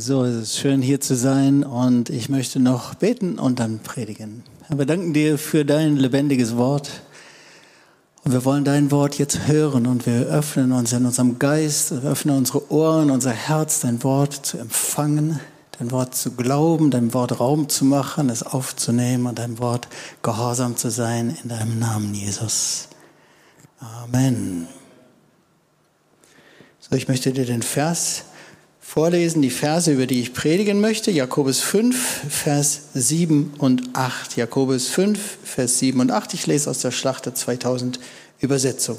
So, es ist schön hier zu sein und ich möchte noch beten und dann predigen. Wir danken dir für dein lebendiges Wort. Und wir wollen dein Wort jetzt hören und wir öffnen uns in unserem Geist, öffnen unsere Ohren, unser Herz, dein Wort zu empfangen, dein Wort zu glauben, dein Wort Raum zu machen, es aufzunehmen und dein Wort gehorsam zu sein in deinem Namen, Jesus. Amen. So, ich möchte dir den Vers vorlesen, die Verse, über die ich predigen möchte. Jakobus 5, Vers 7 und 8. Jakobus 5, Vers 7 und 8. Ich lese aus der Schlachter 2000 Übersetzung.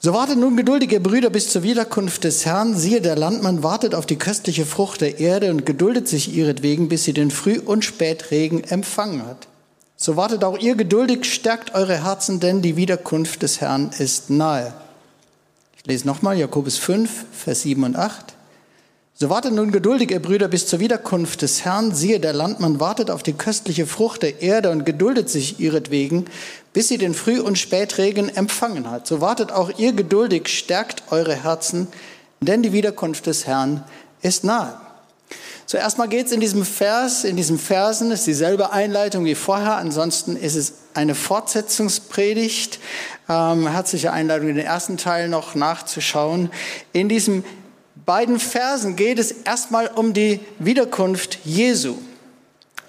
So wartet nun geduldige Brüder bis zur Wiederkunft des Herrn. Siehe, der Landmann wartet auf die köstliche Frucht der Erde und geduldet sich ihretwegen, bis sie den Früh- und Spätregen empfangen hat. So wartet auch ihr geduldig, stärkt eure Herzen, denn die Wiederkunft des Herrn ist nahe. Ich lese nochmal Jakobus 5, Vers 7 und 8. So wartet nun geduldig, ihr Brüder, bis zur Wiederkunft des Herrn. Siehe, der Landmann wartet auf die köstliche Frucht der Erde und geduldet sich ihretwegen, bis sie den Früh- und Spätregen empfangen hat. So wartet auch ihr geduldig, stärkt eure Herzen, denn die Wiederkunft des Herrn ist nahe. Zuerst mal geht es in diesem Vers, in diesen Versen, ist dieselbe Einleitung wie vorher, ansonsten ist es eine Fortsetzungspredigt. Ähm, herzliche Einladung, den ersten Teil noch nachzuschauen. In diesem beiden Versen geht es erstmal um die Wiederkunft Jesu.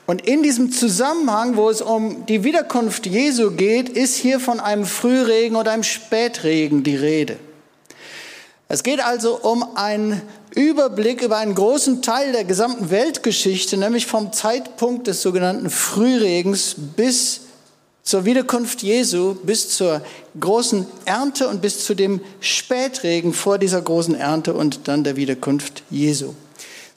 Und in diesem Zusammenhang, wo es um die Wiederkunft Jesu geht, ist hier von einem Frühregen oder einem Spätregen die Rede. Es geht also um einen Überblick über einen großen Teil der gesamten Weltgeschichte, nämlich vom Zeitpunkt des sogenannten Frühregens bis zur Wiederkunft Jesu bis zur großen Ernte und bis zu dem Spätregen vor dieser großen Ernte und dann der Wiederkunft Jesu.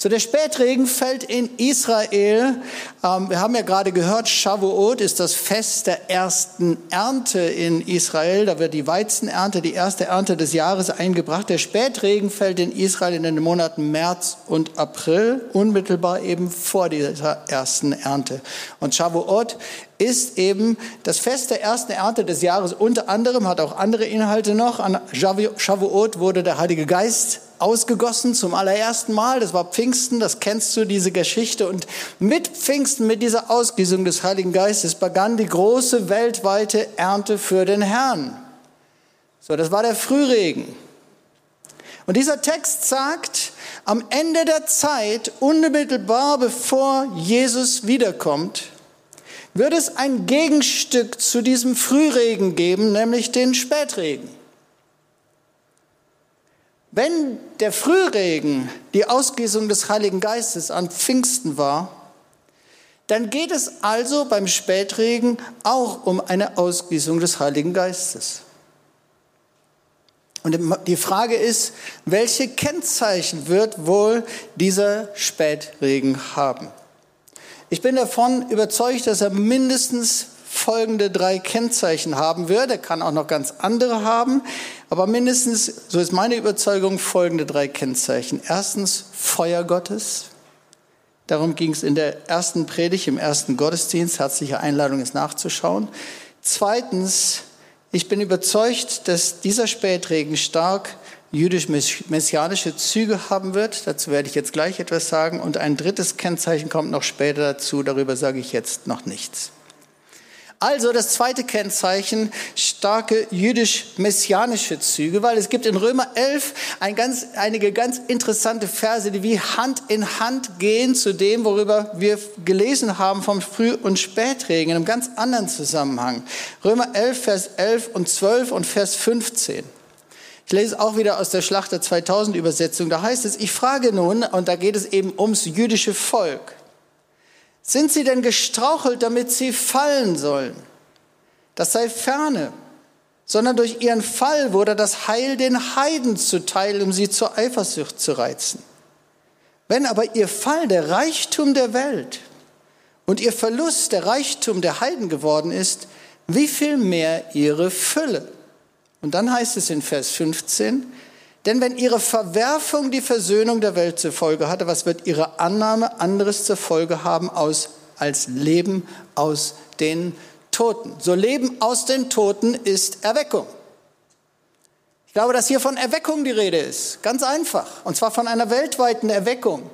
So, der Spätregen fällt in Israel. Ähm, wir haben ja gerade gehört, Shavuot ist das Fest der ersten Ernte in Israel. Da wird die Weizenernte, die erste Ernte des Jahres eingebracht. Der Spätregen fällt in Israel in den Monaten März und April, unmittelbar eben vor dieser ersten Ernte. Und Shavuot ist eben das Fest der ersten Ernte des Jahres. Unter anderem hat auch andere Inhalte noch. An Shavuot wurde der Heilige Geist ausgegossen zum allerersten Mal. Das war Pfingsten, das kennst du, diese Geschichte. Und mit Pfingsten, mit dieser Ausgießung des Heiligen Geistes, begann die große weltweite Ernte für den Herrn. So, das war der Frühregen. Und dieser Text sagt, am Ende der Zeit, unmittelbar bevor Jesus wiederkommt, wird es ein Gegenstück zu diesem Frühregen geben, nämlich den Spätregen. Wenn der Frühregen die Ausgießung des Heiligen Geistes an Pfingsten war, dann geht es also beim Spätregen auch um eine Ausgießung des Heiligen Geistes. Und die Frage ist, welche Kennzeichen wird wohl dieser Spätregen haben? Ich bin davon überzeugt, dass er mindestens folgende drei Kennzeichen haben wird. Er kann auch noch ganz andere haben, aber mindestens, so ist meine Überzeugung, folgende drei Kennzeichen. Erstens Feuer Gottes. Darum ging es in der ersten Predigt, im ersten Gottesdienst. Herzliche Einladung ist nachzuschauen. Zweitens, ich bin überzeugt, dass dieser Spätregen stark jüdisch-messianische Züge haben wird. Dazu werde ich jetzt gleich etwas sagen. Und ein drittes Kennzeichen kommt noch später dazu. Darüber sage ich jetzt noch nichts. Also das zweite Kennzeichen, starke jüdisch-messianische Züge, weil es gibt in Römer 11 ein ganz, einige ganz interessante Verse, die wie Hand in Hand gehen zu dem, worüber wir gelesen haben vom Früh- und Spätregen, in einem ganz anderen Zusammenhang. Römer 11, Vers 11 und 12 und Vers 15. Ich lese auch wieder aus der Schlachter 2000 Übersetzung. Da heißt es, ich frage nun, und da geht es eben ums jüdische Volk. Sind sie denn gestrauchelt, damit sie fallen sollen? Das sei ferne, sondern durch ihren Fall wurde das Heil den Heiden zuteil, um sie zur Eifersucht zu reizen. Wenn aber ihr Fall der Reichtum der Welt und ihr Verlust der Reichtum der Heiden geworden ist, wie viel mehr ihre Fülle? Und dann heißt es in Vers 15, denn wenn ihre Verwerfung die Versöhnung der Welt zur Folge hatte, was wird ihre Annahme anderes zur Folge haben aus, als Leben aus den Toten? So Leben aus den Toten ist Erweckung. Ich glaube, dass hier von Erweckung die Rede ist. Ganz einfach. Und zwar von einer weltweiten Erweckung.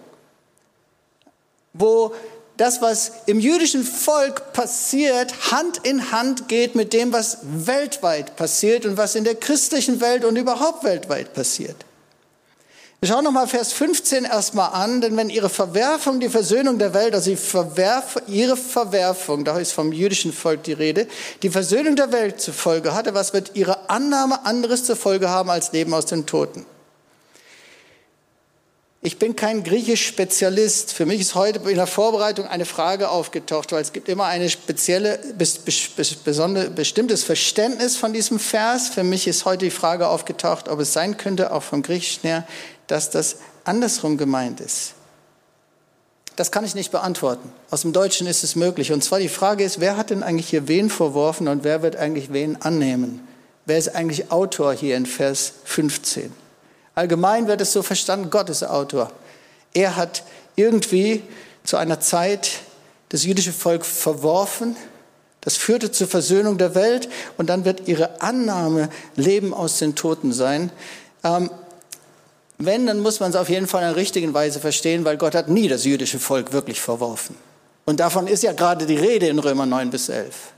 wo das, was im jüdischen Volk passiert, Hand in Hand geht mit dem, was weltweit passiert und was in der christlichen Welt und überhaupt weltweit passiert. Wir schauen nochmal Vers 15 erstmal an, denn wenn ihre Verwerfung die Versöhnung der Welt, also ihre Verwerfung, da ist vom jüdischen Volk die Rede, die Versöhnung der Welt zur Folge hatte, was wird ihre Annahme anderes zur Folge haben als Leben aus den Toten? Ich bin kein Griechisch-Spezialist. Für mich ist heute in der Vorbereitung eine Frage aufgetaucht, weil es gibt immer ein spezielle, besondere, bestimmtes Verständnis von diesem Vers. Für mich ist heute die Frage aufgetaucht, ob es sein könnte, auch vom Griechischen her, dass das andersrum gemeint ist. Das kann ich nicht beantworten. Aus dem Deutschen ist es möglich. Und zwar die Frage ist, wer hat denn eigentlich hier wen verworfen und wer wird eigentlich wen annehmen? Wer ist eigentlich Autor hier in Vers 15? Allgemein wird es so verstanden, Gott ist Autor. Er hat irgendwie zu einer Zeit das jüdische Volk verworfen. Das führte zur Versöhnung der Welt und dann wird ihre Annahme Leben aus den Toten sein. Ähm, wenn, dann muss man es auf jeden Fall in der richtigen Weise verstehen, weil Gott hat nie das jüdische Volk wirklich verworfen. Und davon ist ja gerade die Rede in Römer 9 bis 11.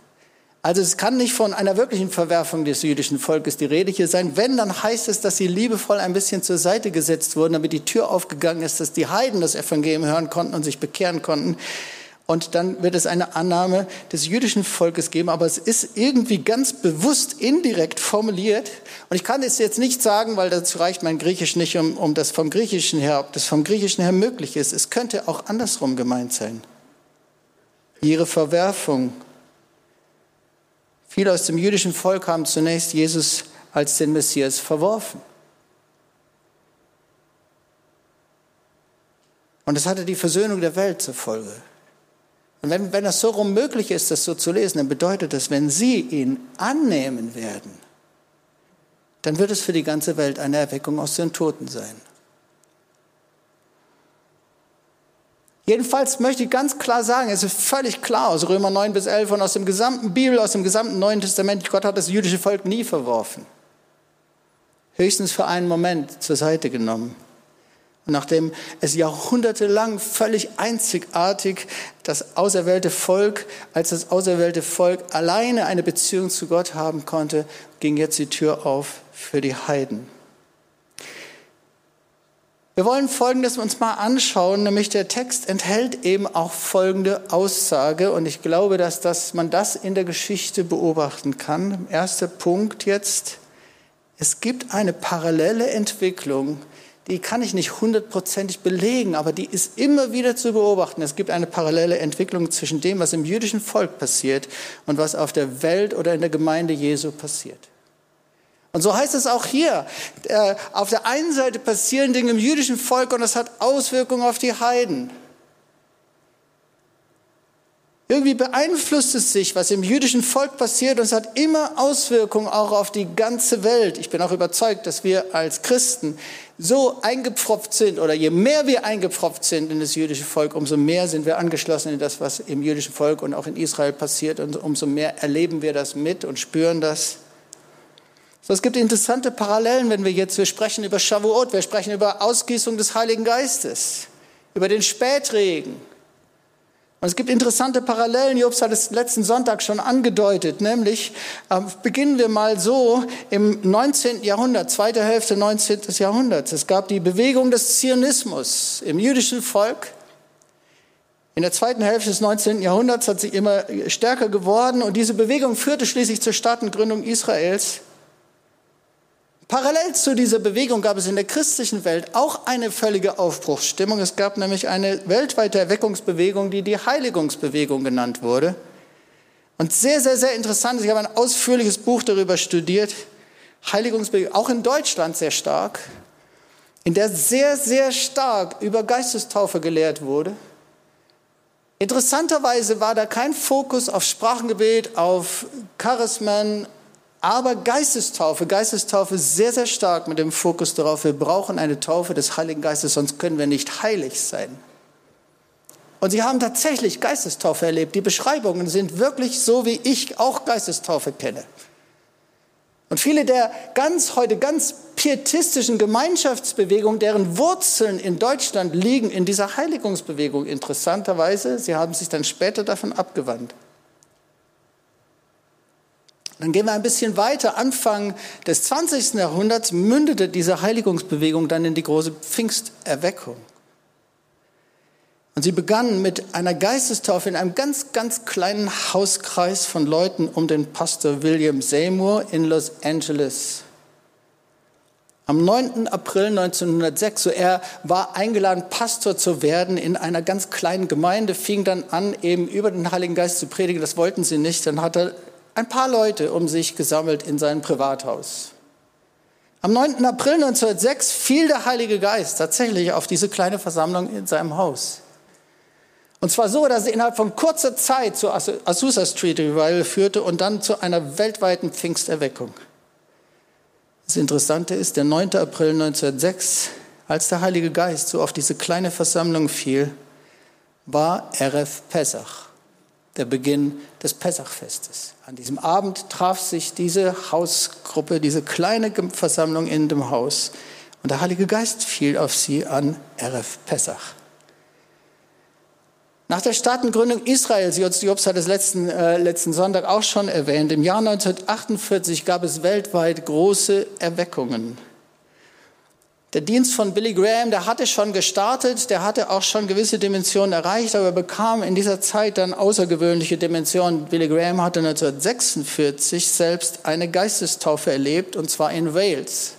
Also es kann nicht von einer wirklichen Verwerfung des jüdischen Volkes die Rede hier sein. Wenn, dann heißt es, dass sie liebevoll ein bisschen zur Seite gesetzt wurden, damit die Tür aufgegangen ist, dass die Heiden das Evangelium hören konnten und sich bekehren konnten. Und dann wird es eine Annahme des jüdischen Volkes geben, aber es ist irgendwie ganz bewusst indirekt formuliert. Und ich kann es jetzt nicht sagen, weil dazu reicht mein Griechisch nicht, um, um das vom Griechischen her, ob das vom Griechischen her möglich ist. Es könnte auch andersrum gemeint sein. Ihre Verwerfung Viele aus dem jüdischen Volk haben zunächst Jesus als den Messias verworfen. Und es hatte die Versöhnung der Welt zur Folge. Und wenn, wenn das so rum möglich ist, das so zu lesen, dann bedeutet das, wenn Sie ihn annehmen werden, dann wird es für die ganze Welt eine Erweckung aus den Toten sein. Jedenfalls möchte ich ganz klar sagen, es ist völlig klar aus Römer 9 bis 11 und aus dem gesamten Bibel, aus dem gesamten Neuen Testament, Gott hat das jüdische Volk nie verworfen. Höchstens für einen Moment zur Seite genommen. Nachdem es jahrhundertelang völlig einzigartig das auserwählte Volk, als das auserwählte Volk alleine eine Beziehung zu Gott haben konnte, ging jetzt die Tür auf für die Heiden. Wir wollen Folgendes uns mal anschauen, nämlich der Text enthält eben auch folgende Aussage und ich glaube, dass das, man das in der Geschichte beobachten kann. Erster Punkt jetzt, es gibt eine parallele Entwicklung, die kann ich nicht hundertprozentig belegen, aber die ist immer wieder zu beobachten. Es gibt eine parallele Entwicklung zwischen dem, was im jüdischen Volk passiert und was auf der Welt oder in der Gemeinde Jesu passiert. Und so heißt es auch hier. Äh, auf der einen Seite passieren Dinge im jüdischen Volk und das hat Auswirkungen auf die Heiden. Irgendwie beeinflusst es sich, was im jüdischen Volk passiert, und es hat immer Auswirkungen auch auf die ganze Welt. Ich bin auch überzeugt, dass wir als Christen so eingepfropft sind, oder je mehr wir eingepfropft sind in das jüdische Volk, umso mehr sind wir angeschlossen in das, was im jüdischen Volk und auch in Israel passiert, und umso mehr erleben wir das mit und spüren das. So, es gibt interessante Parallelen, wenn wir jetzt, wir sprechen über Shavuot, wir sprechen über Ausgießung des Heiligen Geistes, über den Spätregen. Und es gibt interessante Parallelen, Jobs hat es letzten Sonntag schon angedeutet, nämlich äh, beginnen wir mal so im 19. Jahrhundert, zweite Hälfte 19. Jahrhunderts. Es gab die Bewegung des Zionismus im jüdischen Volk. In der zweiten Hälfte des 19. Jahrhunderts hat sie immer stärker geworden und diese Bewegung führte schließlich zur Staatengründung Israels. Parallel zu dieser Bewegung gab es in der christlichen Welt auch eine völlige Aufbruchsstimmung. Es gab nämlich eine weltweite Erweckungsbewegung, die die Heiligungsbewegung genannt wurde. Und sehr, sehr, sehr interessant, ich habe ein ausführliches Buch darüber studiert, Heiligungsbewegung, auch in Deutschland sehr stark, in der sehr, sehr stark über Geistestaufe gelehrt wurde. Interessanterweise war da kein Fokus auf Sprachengebet, auf Charismen, aber Geistestaufe, Geistestaufe sehr, sehr stark mit dem Fokus darauf, wir brauchen eine Taufe des Heiligen Geistes, sonst können wir nicht heilig sein. Und sie haben tatsächlich Geistestaufe erlebt. Die Beschreibungen sind wirklich so, wie ich auch Geistestaufe kenne. Und viele der ganz heute ganz pietistischen Gemeinschaftsbewegungen, deren Wurzeln in Deutschland liegen in dieser Heiligungsbewegung, interessanterweise, sie haben sich dann später davon abgewandt. Dann gehen wir ein bisschen weiter. Anfang des 20. Jahrhunderts mündete diese Heiligungsbewegung dann in die große Pfingsterweckung. Und sie begann mit einer Geistestaufe in einem ganz, ganz kleinen Hauskreis von Leuten um den Pastor William Seymour in Los Angeles. Am 9. April 1906, so er war eingeladen, Pastor zu werden in einer ganz kleinen Gemeinde, fing dann an, eben über den Heiligen Geist zu predigen. Das wollten sie nicht. Dann hat er ein paar Leute um sich gesammelt in sein Privathaus. Am 9. April 1906 fiel der Heilige Geist tatsächlich auf diese kleine Versammlung in seinem Haus. Und zwar so, dass es innerhalb von kurzer Zeit zur Azusa Street Revival führte und dann zu einer weltweiten Pfingsterweckung. Das Interessante ist, der 9. April 1906, als der Heilige Geist so auf diese kleine Versammlung fiel, war RF Pessach, der Beginn des Pessachfestes. An diesem Abend traf sich diese Hausgruppe, diese kleine Versammlung in dem Haus und der Heilige Geist fiel auf sie an RF Pessach. Nach der Staatengründung Israels, Jobs hat es letzten, äh, letzten Sonntag auch schon erwähnt, im Jahr 1948 gab es weltweit große Erweckungen. Der Dienst von Billy Graham, der hatte schon gestartet, der hatte auch schon gewisse Dimensionen erreicht, aber bekam in dieser Zeit dann außergewöhnliche Dimensionen. Billy Graham hatte 1946 selbst eine Geistestaufe erlebt, und zwar in Wales.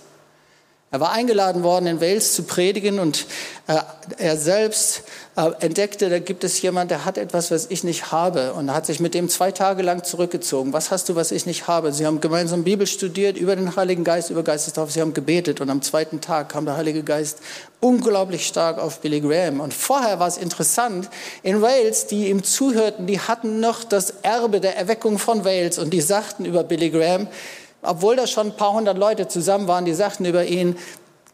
Er war eingeladen worden, in Wales zu predigen und äh, er selbst äh, entdeckte, da gibt es jemand, der hat etwas, was ich nicht habe und hat sich mit dem zwei Tage lang zurückgezogen. Was hast du, was ich nicht habe? Sie haben gemeinsam Bibel studiert über den Heiligen Geist, über Geistestaufe, sie haben gebetet und am zweiten Tag kam der Heilige Geist unglaublich stark auf Billy Graham. Und vorher war es interessant, in Wales, die ihm zuhörten, die hatten noch das Erbe der Erweckung von Wales und die sagten über Billy Graham, obwohl da schon ein paar hundert Leute zusammen waren, die sagten über ihn,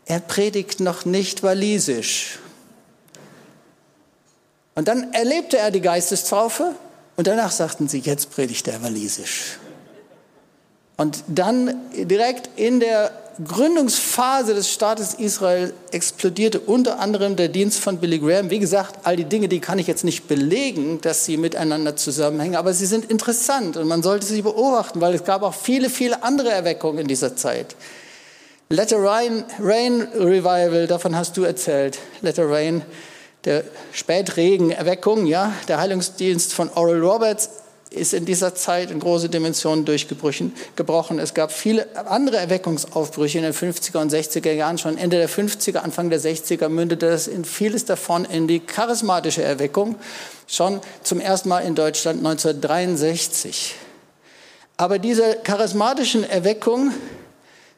er predigt noch nicht walisisch. Und dann erlebte er die Geistestaufe und danach sagten sie, jetzt predigt er walisisch. Und dann direkt in der Gründungsphase des Staates Israel explodierte unter anderem der Dienst von Billy Graham. Wie gesagt, all die Dinge, die kann ich jetzt nicht belegen, dass sie miteinander zusammenhängen, aber sie sind interessant und man sollte sie beobachten, weil es gab auch viele, viele andere Erweckungen in dieser Zeit. Let the Rain, Rain Revival, davon hast du erzählt. Let the Rain, der Spätregen-Erweckung, ja, der Heilungsdienst von Oral Roberts ist in dieser Zeit in große Dimensionen durchgebrochen. Es gab viele andere Erweckungsaufbrüche in den 50er und 60er Jahren. Schon Ende der 50er, Anfang der 60er mündete das in vieles davon in die charismatische Erweckung. Schon zum ersten Mal in Deutschland 1963. Aber diese charismatischen Erweckung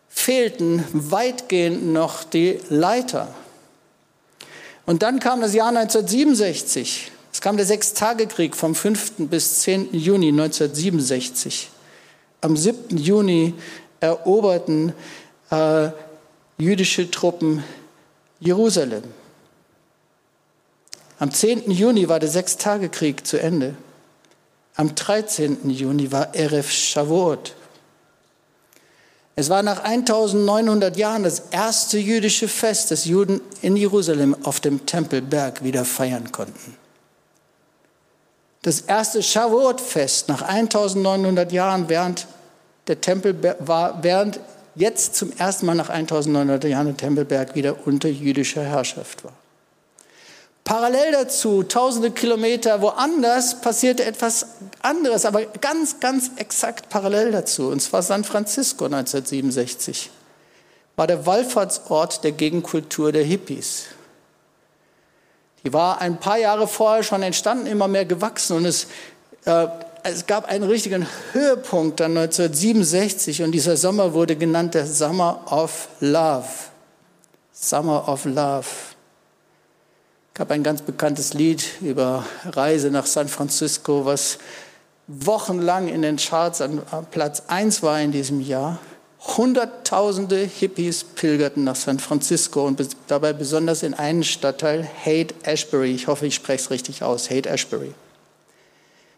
fehlten weitgehend noch die Leiter. Und dann kam das Jahr 1967. Es kam der Sechstagekrieg vom 5. bis 10. Juni 1967. Am 7. Juni eroberten äh, jüdische Truppen Jerusalem. Am 10. Juni war der Sechstagekrieg zu Ende. Am 13. Juni war Erev Shavuot. Es war nach 1900 Jahren das erste jüdische Fest, das Juden in Jerusalem auf dem Tempelberg wieder feiern konnten. Das erste Shavuot-Fest nach 1900 Jahren, während der Tempel war, während jetzt zum ersten Mal nach 1900 Jahren der Tempelberg wieder unter jüdischer Herrschaft war. Parallel dazu, tausende Kilometer woanders, passierte etwas anderes, aber ganz, ganz exakt parallel dazu. Und zwar San Francisco 1967 war der Wallfahrtsort der Gegenkultur der Hippies. Die war ein paar Jahre vorher schon entstanden, immer mehr gewachsen und es, äh, es gab einen richtigen Höhepunkt dann 1967 und dieser Sommer wurde genannt der Summer of Love. Summer of Love. Es gab ein ganz bekanntes Lied über Reise nach San Francisco, was wochenlang in den Charts an Platz 1 war in diesem Jahr. Hunderttausende Hippies pilgerten nach San Francisco und dabei besonders in einen Stadtteil, Haight Ashbury. Ich hoffe, ich spreche es richtig aus, Haight Ashbury.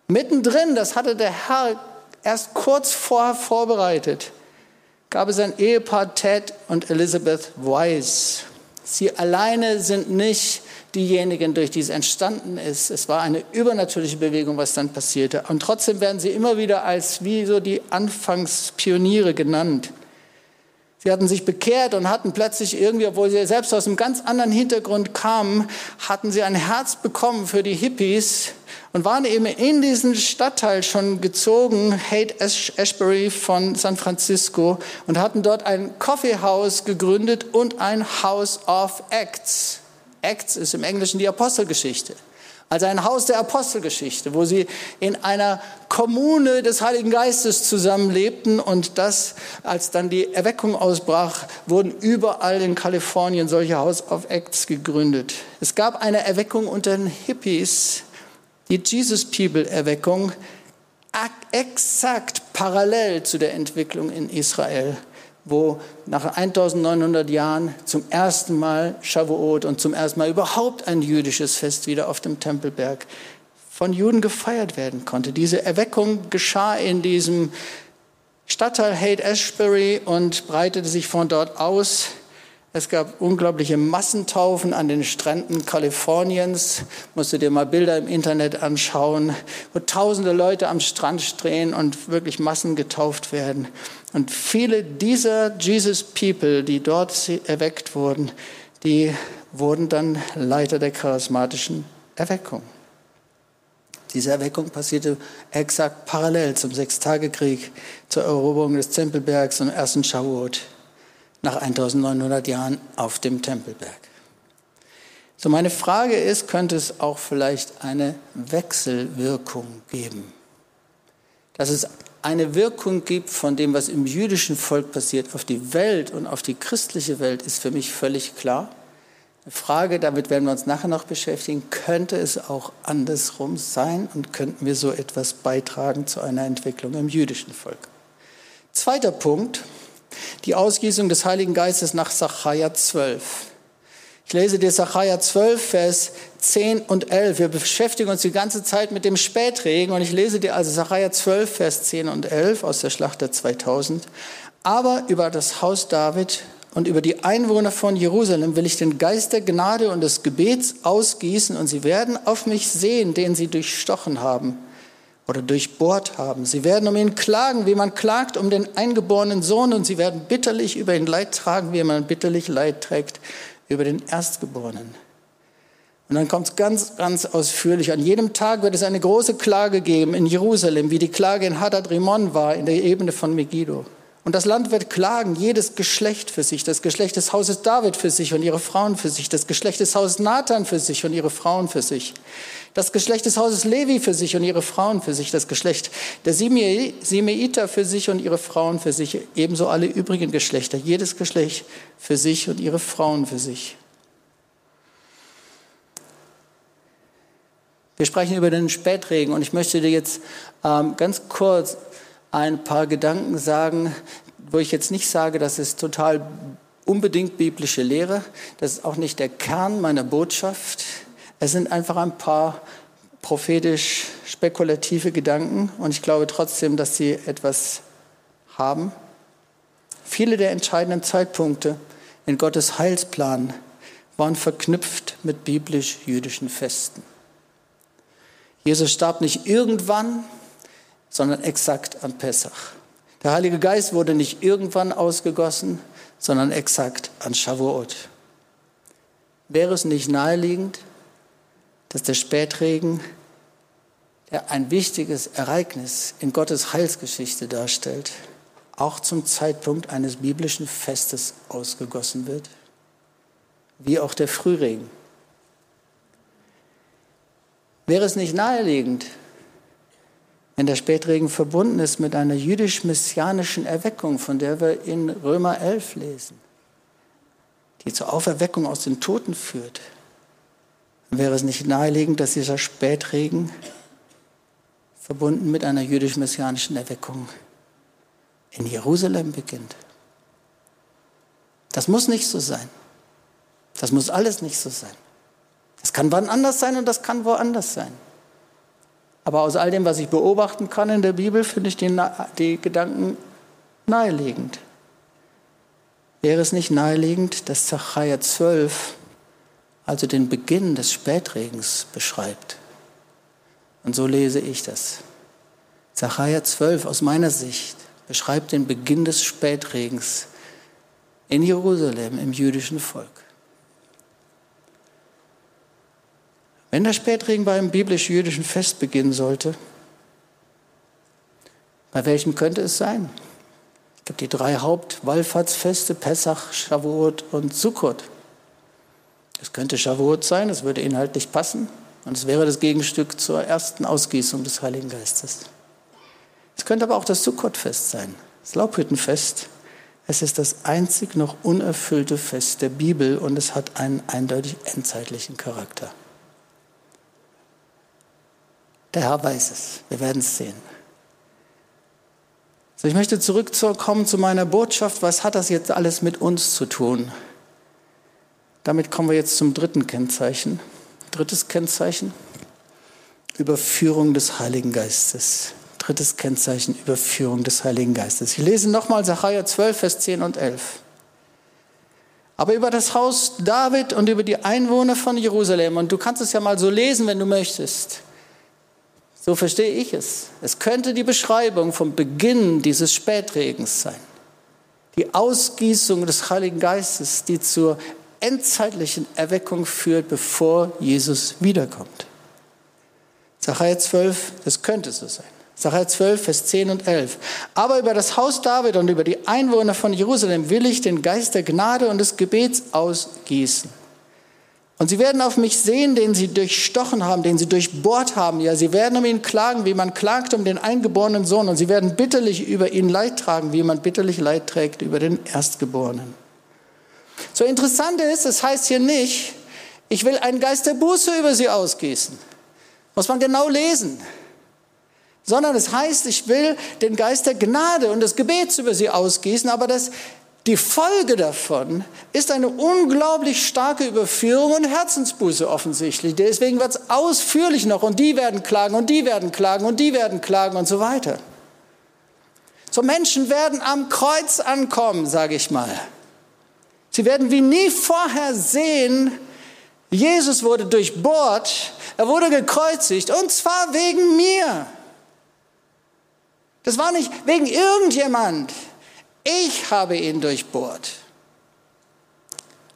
Mittendrin, das hatte der Herr erst kurz vorher vorbereitet, gab es ein Ehepaar Ted und Elizabeth Wise. Sie alleine sind nicht diejenigen, durch die es entstanden ist. Es war eine übernatürliche Bewegung, was dann passierte. Und trotzdem werden sie immer wieder als wie so die Anfangspioniere genannt. Sie hatten sich bekehrt und hatten plötzlich irgendwie, obwohl sie selbst aus einem ganz anderen Hintergrund kamen, hatten sie ein Herz bekommen für die Hippies und waren eben in diesen Stadtteil schon gezogen, Haight Ashbury von San Francisco, und hatten dort ein Coffeehouse gegründet und ein House of Acts. Acts ist im Englischen die Apostelgeschichte. Also ein Haus der Apostelgeschichte, wo sie in einer Kommune des Heiligen Geistes zusammenlebten und das, als dann die Erweckung ausbrach, wurden überall in Kalifornien solche House of Acts gegründet. Es gab eine Erweckung unter den Hippies, die Jesus People Erweckung, exakt parallel zu der Entwicklung in Israel wo nach 1900 Jahren zum ersten Mal Shavuot und zum ersten Mal überhaupt ein jüdisches Fest wieder auf dem Tempelberg von Juden gefeiert werden konnte. Diese Erweckung geschah in diesem Stadtteil Haight Ashbury und breitete sich von dort aus es gab unglaubliche Massentaufen an den Stränden Kaliforniens. Musst du dir mal Bilder im Internet anschauen, wo tausende Leute am Strand stehen und wirklich Massen getauft werden. Und viele dieser Jesus People, die dort erweckt wurden, die wurden dann Leiter der charismatischen Erweckung. Diese Erweckung passierte exakt parallel zum Sechstagekrieg, zur Eroberung des Tempelbergs und ersten Shavuot nach 1900 Jahren auf dem Tempelberg. So meine Frage ist, könnte es auch vielleicht eine Wechselwirkung geben? Dass es eine Wirkung gibt von dem, was im jüdischen Volk passiert, auf die Welt und auf die christliche Welt, ist für mich völlig klar. Eine Frage, damit werden wir uns nachher noch beschäftigen, könnte es auch andersrum sein und könnten wir so etwas beitragen zu einer Entwicklung im jüdischen Volk? Zweiter Punkt, die Ausgießung des Heiligen Geistes nach Sacharja 12. Ich lese dir Sacharja 12, Vers 10 und 11. Wir beschäftigen uns die ganze Zeit mit dem Spätregen und ich lese dir also Sacharja 12, Vers 10 und 11 aus der Schlacht der 2000. Aber über das Haus David und über die Einwohner von Jerusalem will ich den Geist der Gnade und des Gebets ausgießen und sie werden auf mich sehen, den sie durchstochen haben oder durchbohrt haben. Sie werden um ihn klagen, wie man klagt um den eingeborenen Sohn, und sie werden bitterlich über ihn Leid tragen, wie man bitterlich Leid trägt über den Erstgeborenen. Und dann kommt es ganz, ganz ausführlich. An jedem Tag wird es eine große Klage geben in Jerusalem, wie die Klage in Hadad Rimon war, in der Ebene von Megiddo. Und das Land wird klagen, jedes Geschlecht für sich, das Geschlecht des Hauses David für sich und ihre Frauen für sich, das Geschlecht des Hauses Nathan für sich und ihre Frauen für sich, das Geschlecht des Hauses Levi für sich und ihre Frauen für sich, das Geschlecht der Simeiter für sich und ihre Frauen für sich, ebenso alle übrigen Geschlechter, jedes Geschlecht für sich und ihre Frauen für sich. Wir sprechen über den Spätregen und ich möchte dir jetzt ähm, ganz kurz ein paar Gedanken sagen, wo ich jetzt nicht sage, das ist total unbedingt biblische Lehre. Das ist auch nicht der Kern meiner Botschaft. Es sind einfach ein paar prophetisch spekulative Gedanken und ich glaube trotzdem, dass sie etwas haben. Viele der entscheidenden Zeitpunkte in Gottes Heilsplan waren verknüpft mit biblisch-jüdischen Festen. Jesus starb nicht irgendwann, sondern exakt an Pessach. Der Heilige Geist wurde nicht irgendwann ausgegossen, sondern exakt an Shavuot. Wäre es nicht naheliegend, dass der Spätregen, der ein wichtiges Ereignis in Gottes Heilsgeschichte darstellt, auch zum Zeitpunkt eines biblischen Festes ausgegossen wird, wie auch der Frühregen. Wäre es nicht naheliegend, wenn der Spätregen verbunden ist mit einer jüdisch-messianischen Erweckung, von der wir in Römer 11 lesen, die zur Auferweckung aus den Toten führt, wäre es nicht naheliegend, dass dieser Spätregen verbunden mit einer jüdisch-messianischen Erweckung in Jerusalem beginnt. Das muss nicht so sein. Das muss alles nicht so sein. Das kann wann anders sein und das kann woanders sein. Aber aus all dem, was ich beobachten kann in der Bibel, finde ich die, die Gedanken naheliegend. Wäre es nicht naheliegend, dass Zachariah 12 also den Beginn des Spätregens beschreibt? Und so lese ich das. Zachariah 12 aus meiner Sicht beschreibt den Beginn des Spätregens in Jerusalem im jüdischen Volk. Wenn der Spätregen bei einem biblisch-jüdischen Fest beginnen sollte, bei welchem könnte es sein? Es gibt die drei Hauptwallfahrtsfeste, Pessach, Shavuot und Sukkot. Es könnte Shavuot sein, es würde inhaltlich passen und es wäre das Gegenstück zur ersten Ausgießung des Heiligen Geistes. Es könnte aber auch das Sukkot-Fest sein, das Laubhüttenfest. Es ist das einzig noch unerfüllte Fest der Bibel und es hat einen eindeutig endzeitlichen Charakter. Der Herr weiß es. Wir werden es sehen. So, ich möchte zurückkommen zu meiner Botschaft. Was hat das jetzt alles mit uns zu tun? Damit kommen wir jetzt zum dritten Kennzeichen. Drittes Kennzeichen. Überführung des Heiligen Geistes. Drittes Kennzeichen, Überführung des Heiligen Geistes. Ich lese nochmal Sacharja 12, Vers 10 und 11. Aber über das Haus David und über die Einwohner von Jerusalem, und du kannst es ja mal so lesen, wenn du möchtest, so verstehe ich es. Es könnte die Beschreibung vom Beginn dieses Spätregens sein. Die Ausgießung des Heiligen Geistes, die zur endzeitlichen Erweckung führt, bevor Jesus wiederkommt. Sacharja 12, das könnte so sein. Sacharja 12, Vers 10 und 11. Aber über das Haus David und über die Einwohner von Jerusalem will ich den Geist der Gnade und des Gebets ausgießen. Und sie werden auf mich sehen, den sie durchstochen haben, den sie durchbohrt haben. Ja, sie werden um ihn klagen, wie man klagt um den eingeborenen Sohn. Und sie werden bitterlich über ihn Leid tragen, wie man bitterlich Leid trägt über den Erstgeborenen. So interessant ist, es heißt hier nicht, ich will einen Geist der Buße über sie ausgießen. Muss man genau lesen. Sondern es heißt, ich will den Geist der Gnade und des Gebets über sie ausgießen, aber das die Folge davon ist eine unglaublich starke Überführung und Herzensbuße offensichtlich. Deswegen wird es ausführlich noch und die werden klagen und die werden klagen und die werden klagen und so weiter. So Menschen werden am Kreuz ankommen, sage ich mal. Sie werden wie nie vorher sehen, Jesus wurde durchbohrt, er wurde gekreuzigt und zwar wegen mir. Das war nicht wegen irgendjemand. Ich habe ihn durchbohrt.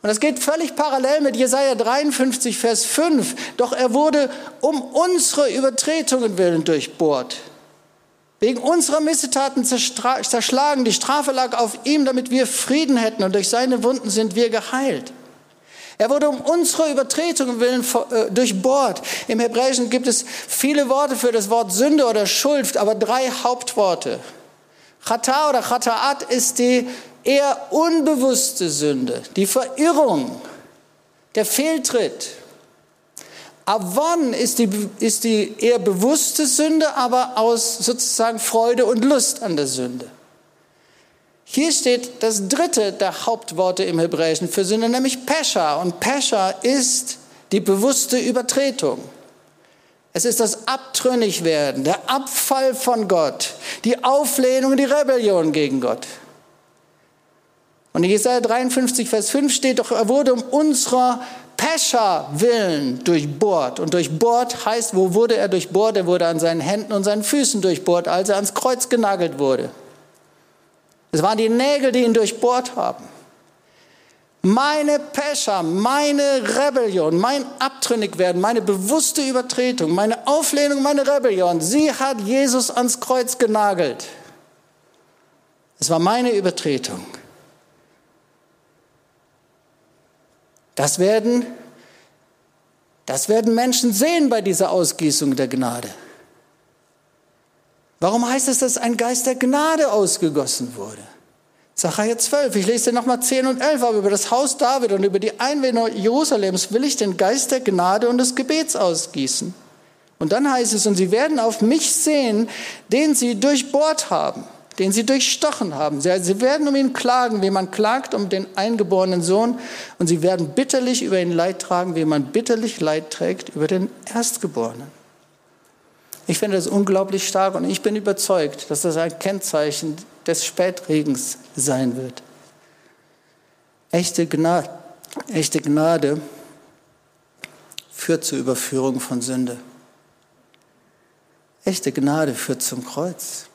Und das geht völlig parallel mit Jesaja 53, Vers 5. Doch er wurde um unsere Übertretungen willen durchbohrt. Wegen unserer Missetaten zerschlagen. Die Strafe lag auf ihm, damit wir Frieden hätten. Und durch seine Wunden sind wir geheilt. Er wurde um unsere Übertretungen willen äh, durchbohrt. Im Hebräischen gibt es viele Worte für das Wort Sünde oder Schuld, aber drei Hauptworte. Chata oder Chataat ist die eher unbewusste Sünde, die Verirrung, der Fehltritt. Avon ist die, ist die eher bewusste Sünde, aber aus sozusagen Freude und Lust an der Sünde. Hier steht das dritte der Hauptworte im Hebräischen für Sünde, nämlich Pesha. Und Pesha ist die bewusste Übertretung. Es ist das Abtrünnigwerden, der Abfall von Gott, die Auflehnung, die Rebellion gegen Gott. Und in Jesaja 53, Vers 5 steht doch, er wurde um unserer Pescha willen durchbohrt. Und durchbohrt heißt, wo wurde er durchbohrt? Er wurde an seinen Händen und seinen Füßen durchbohrt, als er ans Kreuz genagelt wurde. Es waren die Nägel, die ihn durchbohrt haben. Meine Pescha, meine Rebellion, mein Abtrünnigwerden, meine bewusste Übertretung, meine Auflehnung, meine Rebellion, sie hat Jesus ans Kreuz genagelt. Es war meine Übertretung. Das werden, das werden Menschen sehen bei dieser Ausgießung der Gnade. Warum heißt es, dass ein Geist der Gnade ausgegossen wurde? Sacharja 12, ich lese dir nochmal 10 und 11, aber über das Haus David und über die Einwohner Jerusalems will ich den Geist der Gnade und des Gebets ausgießen. Und dann heißt es, und sie werden auf mich sehen, den sie durchbohrt haben, den sie durchstochen haben. Sie werden um ihn klagen, wie man klagt um den eingeborenen Sohn. Und sie werden bitterlich über ihn Leid tragen, wie man bitterlich Leid trägt über den Erstgeborenen. Ich finde das unglaublich stark und ich bin überzeugt, dass das ein Kennzeichen des Spätregens sein wird. Echte Gnade, echte Gnade führt zur Überführung von Sünde. Echte Gnade führt zum Kreuz.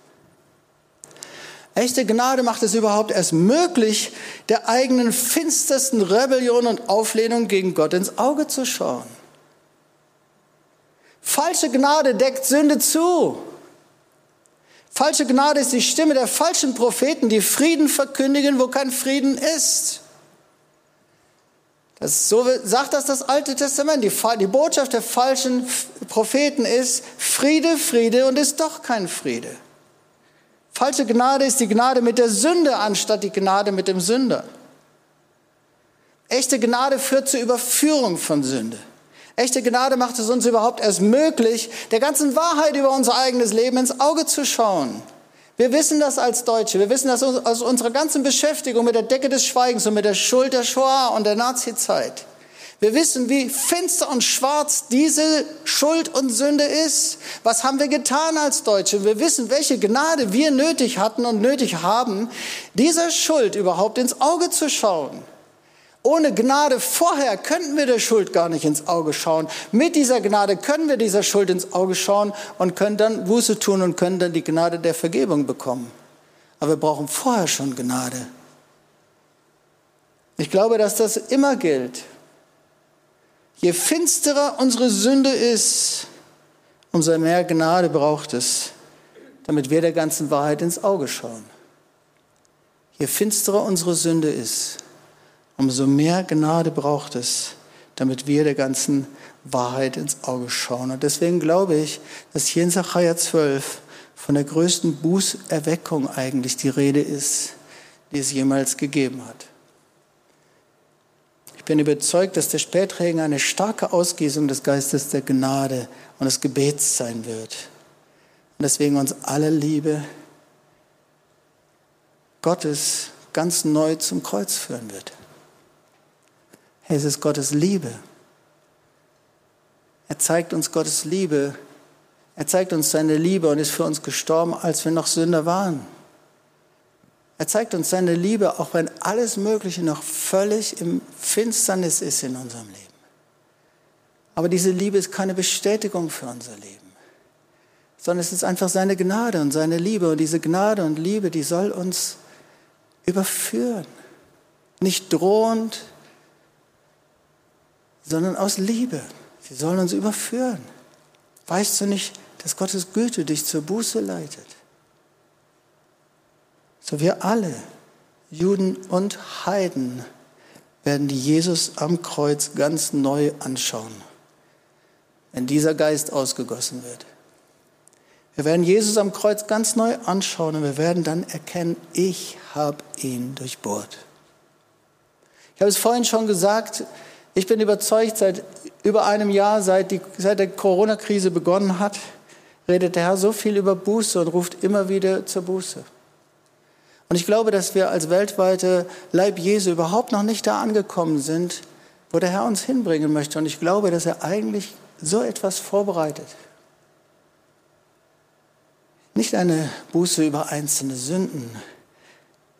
Echte Gnade macht es überhaupt erst möglich, der eigenen finstersten Rebellion und Auflehnung gegen Gott ins Auge zu schauen. Falsche Gnade deckt Sünde zu. Falsche Gnade ist die Stimme der falschen Propheten, die Frieden verkündigen, wo kein Frieden ist. Das, so sagt das das Alte Testament. Die, die Botschaft der falschen Propheten ist Friede, Friede und ist doch kein Friede. Falsche Gnade ist die Gnade mit der Sünde anstatt die Gnade mit dem Sünder. Echte Gnade führt zur Überführung von Sünde. Echte Gnade macht es uns überhaupt erst möglich, der ganzen Wahrheit über unser eigenes Leben ins Auge zu schauen. Wir wissen das als Deutsche. Wir wissen das aus unserer ganzen Beschäftigung mit der Decke des Schweigens und mit der Schuld der Shoah und der Nazizeit. Wir wissen, wie finster und schwarz diese Schuld und Sünde ist. Was haben wir getan als Deutsche? Wir wissen, welche Gnade wir nötig hatten und nötig haben, dieser Schuld überhaupt ins Auge zu schauen. Ohne Gnade vorher könnten wir der Schuld gar nicht ins Auge schauen. Mit dieser Gnade können wir dieser Schuld ins Auge schauen und können dann Buße tun und können dann die Gnade der Vergebung bekommen. Aber wir brauchen vorher schon Gnade. Ich glaube, dass das immer gilt. Je finsterer unsere Sünde ist, umso mehr Gnade braucht es, damit wir der ganzen Wahrheit ins Auge schauen. Je finsterer unsere Sünde ist, umso mehr Gnade braucht es, damit wir der ganzen Wahrheit ins Auge schauen. Und deswegen glaube ich, dass hier in Sacharja 12 von der größten Bußerweckung eigentlich die Rede ist, die es jemals gegeben hat. Ich bin überzeugt, dass der Spätregen eine starke Ausgießung des Geistes der Gnade und des Gebets sein wird. Und deswegen uns alle Liebe Gottes ganz neu zum Kreuz führen wird. Es ist Gottes Liebe. Er zeigt uns Gottes Liebe. Er zeigt uns seine Liebe und ist für uns gestorben, als wir noch Sünder waren. Er zeigt uns seine Liebe, auch wenn alles Mögliche noch völlig im Finsternis ist in unserem Leben. Aber diese Liebe ist keine Bestätigung für unser Leben, sondern es ist einfach seine Gnade und seine Liebe. Und diese Gnade und Liebe, die soll uns überführen. Nicht drohend, sondern aus Liebe. Sie sollen uns überführen. Weißt du nicht, dass Gottes Güte dich zur Buße leitet? So wir alle, Juden und Heiden, werden Jesus am Kreuz ganz neu anschauen, wenn dieser Geist ausgegossen wird. Wir werden Jesus am Kreuz ganz neu anschauen und wir werden dann erkennen, ich habe ihn durchbohrt. Ich habe es vorhin schon gesagt, ich bin überzeugt, seit über einem Jahr, seit, die, seit der Corona-Krise begonnen hat, redet der Herr so viel über Buße und ruft immer wieder zur Buße. Und ich glaube, dass wir als weltweite Leib Jesu überhaupt noch nicht da angekommen sind, wo der Herr uns hinbringen möchte. Und ich glaube, dass er eigentlich so etwas vorbereitet. Nicht eine Buße über einzelne Sünden,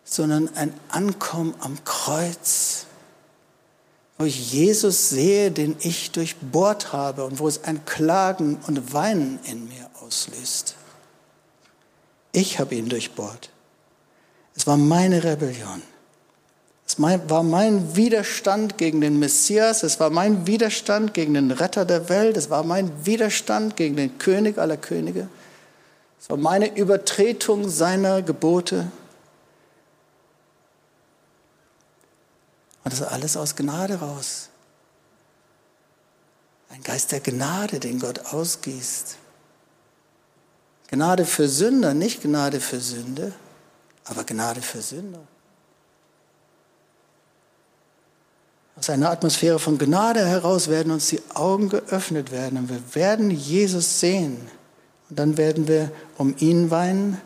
sondern ein Ankommen am Kreuz wo ich Jesus sehe, den ich durchbohrt habe und wo es ein Klagen und Weinen in mir auslöst. Ich habe ihn durchbohrt. Es war meine Rebellion. Es war mein Widerstand gegen den Messias, es war mein Widerstand gegen den Retter der Welt, es war mein Widerstand gegen den König aller Könige. Es war meine Übertretung seiner Gebote. Und das ist alles aus Gnade raus. Ein Geist der Gnade, den Gott ausgießt. Gnade für Sünder, nicht Gnade für Sünde, aber Gnade für Sünder. Aus einer Atmosphäre von Gnade heraus werden uns die Augen geöffnet werden und wir werden Jesus sehen. Und dann werden wir um ihn weinen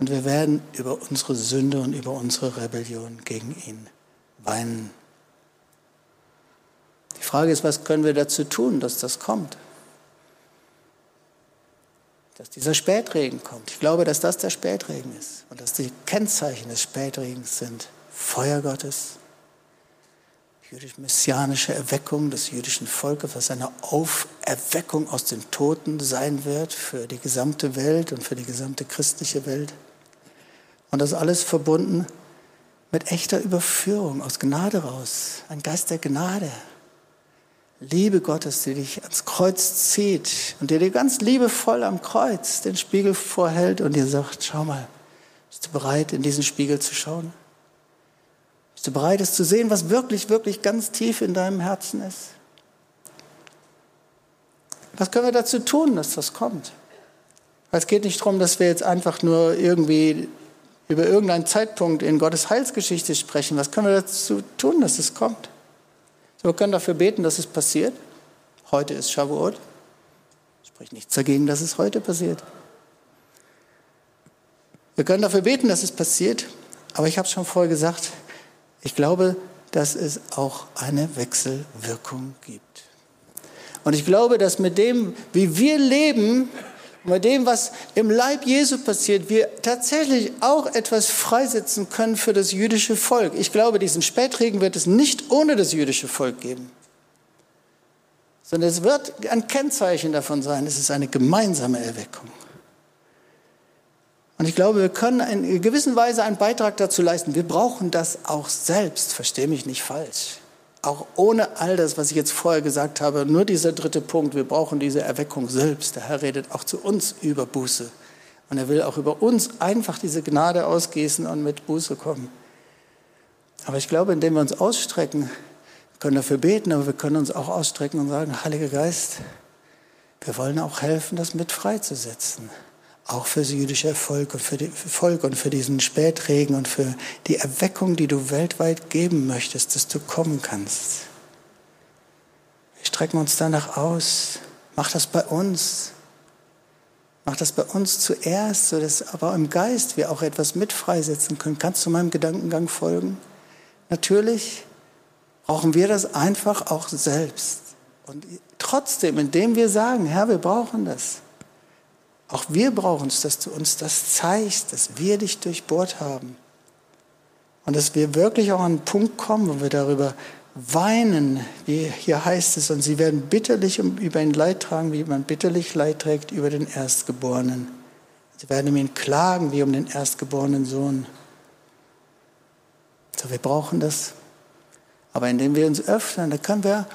und wir werden über unsere Sünde und über unsere Rebellion gegen ihn weinen. Die Frage ist, was können wir dazu tun, dass das kommt? Dass dieser Spätregen kommt. Ich glaube, dass das der Spätregen ist und dass die Kennzeichen des Spätregens sind Feuer Gottes, jüdisch-messianische Erweckung des jüdischen Volkes, was eine Auferweckung aus den Toten sein wird für die gesamte Welt und für die gesamte christliche Welt. Und das alles verbunden mit echter Überführung aus Gnade raus, ein Geist der Gnade. Liebe Gottes, die dich ans Kreuz zieht und dir dir ganz liebevoll am Kreuz den Spiegel vorhält und dir sagt, schau mal, bist du bereit, in diesen Spiegel zu schauen? Bist du bereit, es zu sehen, was wirklich, wirklich ganz tief in deinem Herzen ist? Was können wir dazu tun, dass das kommt? Es geht nicht darum, dass wir jetzt einfach nur irgendwie über irgendeinen Zeitpunkt in Gottes Heilsgeschichte sprechen. Was können wir dazu tun, dass es kommt? Wir können dafür beten, dass es passiert. Heute ist Shavuot. Spricht nichts dagegen, dass es heute passiert. Wir können dafür beten, dass es passiert. Aber ich habe es schon vorher gesagt, ich glaube, dass es auch eine Wechselwirkung gibt. Und ich glaube, dass mit dem, wie wir leben, und bei dem, was im Leib Jesu passiert, wir tatsächlich auch etwas freisetzen können für das jüdische Volk. Ich glaube, diesen Spätregen wird es nicht ohne das jüdische Volk geben, sondern es wird ein Kennzeichen davon sein, es ist eine gemeinsame Erweckung. Und ich glaube, wir können in gewisser Weise einen Beitrag dazu leisten. Wir brauchen das auch selbst, verstehe mich nicht falsch auch ohne all das, was ich jetzt vorher gesagt habe, nur dieser dritte Punkt, wir brauchen diese Erweckung selbst. Der Herr redet auch zu uns über Buße. Und er will auch über uns einfach diese Gnade ausgießen und mit Buße kommen. Aber ich glaube, indem wir uns ausstrecken, können dafür beten, aber wir können uns auch ausstrecken und sagen, Heiliger Geist, wir wollen auch helfen, das mit freizusetzen auch für das jüdische Volk und für, die, für Volk und für diesen Spätregen und für die Erweckung, die du weltweit geben möchtest, dass du kommen kannst. Wir strecken uns danach aus. Mach das bei uns. Mach das bei uns zuerst, sodass aber im Geist wir auch etwas mit freisetzen können. Kannst du meinem Gedankengang folgen? Natürlich brauchen wir das einfach auch selbst. Und trotzdem, indem wir sagen, Herr, wir brauchen das, auch wir brauchen es, dass du uns das zeigst, dass wir dich durchbohrt haben. Und dass wir wirklich auch an einen Punkt kommen, wo wir darüber weinen, wie hier heißt es, und sie werden bitterlich über ihn Leid tragen, wie man bitterlich Leid trägt über den Erstgeborenen. Sie werden um ihn klagen wie um den erstgeborenen Sohn. So, wir brauchen das. Aber indem wir uns öffnen, dann können wir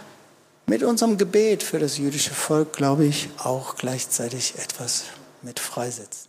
mit unserem Gebet für das jüdische Volk, glaube ich, auch gleichzeitig etwas mit freisetzen.